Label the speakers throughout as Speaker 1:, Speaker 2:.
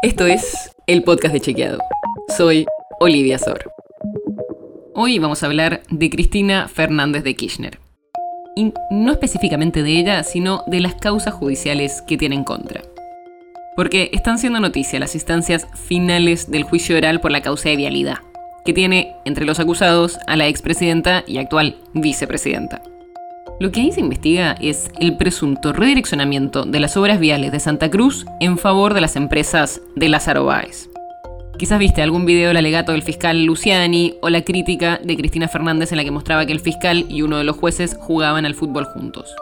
Speaker 1: Esto es el podcast de Chequeado. Soy Olivia Sor. Hoy vamos a hablar de Cristina Fernández de Kirchner. Y no específicamente de ella, sino de las causas judiciales que tiene en contra. Porque están siendo noticia las instancias finales del juicio oral por la causa de vialidad, que tiene entre los acusados a la expresidenta y actual vicepresidenta. Lo que ahí se investiga es el presunto redireccionamiento de las obras viales de Santa Cruz en favor de las empresas de Lázaro Báez. Quizás viste algún video del alegato del fiscal Luciani o la crítica de Cristina Fernández en la que mostraba que el fiscal y uno de los jueces jugaban al fútbol juntos.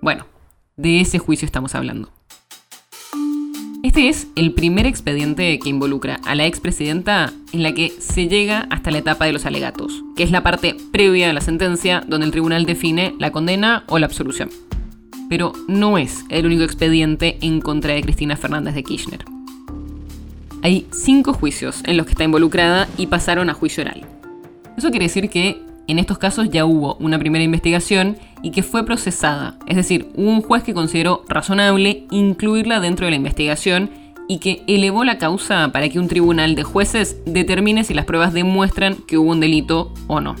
Speaker 1: Bueno, de ese juicio estamos hablando. Este es el primer expediente que involucra a la expresidenta en la que se llega hasta la etapa de los alegatos, que es la parte previa a la sentencia donde el tribunal define la condena o la absolución. Pero no es el único expediente en contra de Cristina Fernández de Kirchner. Hay cinco juicios en los que está involucrada y pasaron a juicio oral. Eso quiere decir que en estos casos ya hubo una primera investigación y que fue procesada. Es decir, hubo un juez que consideró razonable incluirla dentro de la investigación y que elevó la causa para que un tribunal de jueces determine si las pruebas demuestran que hubo un delito o no.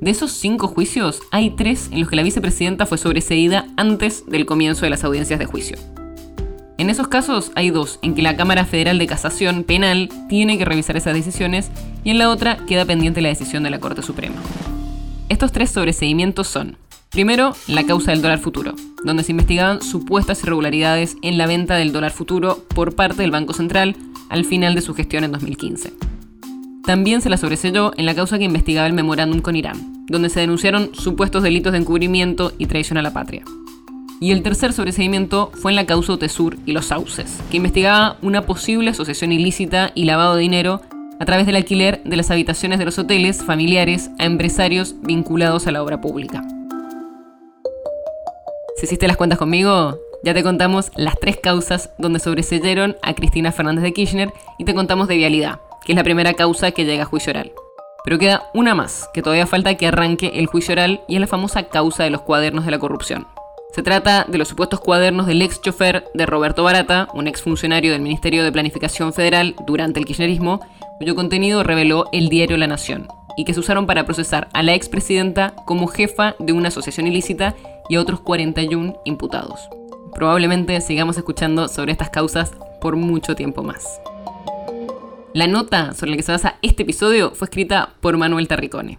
Speaker 1: De esos cinco juicios, hay tres en los que la vicepresidenta fue sobreseída antes del comienzo de las audiencias de juicio. En esos casos hay dos en que la Cámara Federal de Casación Penal tiene que revisar esas decisiones y en la otra queda pendiente la decisión de la Corte Suprema. Estos tres sobreseimientos son Primero, la causa del dólar futuro, donde se investigaban supuestas irregularidades en la venta del dólar futuro por parte del Banco Central al final de su gestión en 2015. También se la sobreselló en la causa que investigaba el memorándum con Irán, donde se denunciaron supuestos delitos de encubrimiento y traición a la patria. Y el tercer sobreseimiento fue en la causa Otesur y los sauces, que investigaba una posible asociación ilícita y lavado de dinero a través del alquiler de las habitaciones de los hoteles familiares a empresarios vinculados a la obra pública. Si hiciste las cuentas conmigo, ya te contamos las tres causas donde sobreseyeron a Cristina Fernández de Kirchner y te contamos de vialidad, que es la primera causa que llega a juicio oral. Pero queda una más, que todavía falta que arranque el juicio oral y es la famosa causa de los cuadernos de la corrupción. Se trata de los supuestos cuadernos del ex chofer de Roberto Barata, un ex funcionario del Ministerio de Planificación Federal durante el kirchnerismo, cuyo contenido reveló el diario La Nación, y que se usaron para procesar a la expresidenta como jefa de una asociación ilícita y a otros 41 imputados. Probablemente sigamos escuchando sobre estas causas por mucho tiempo más. La nota sobre la que se basa este episodio fue escrita por Manuel Terricone.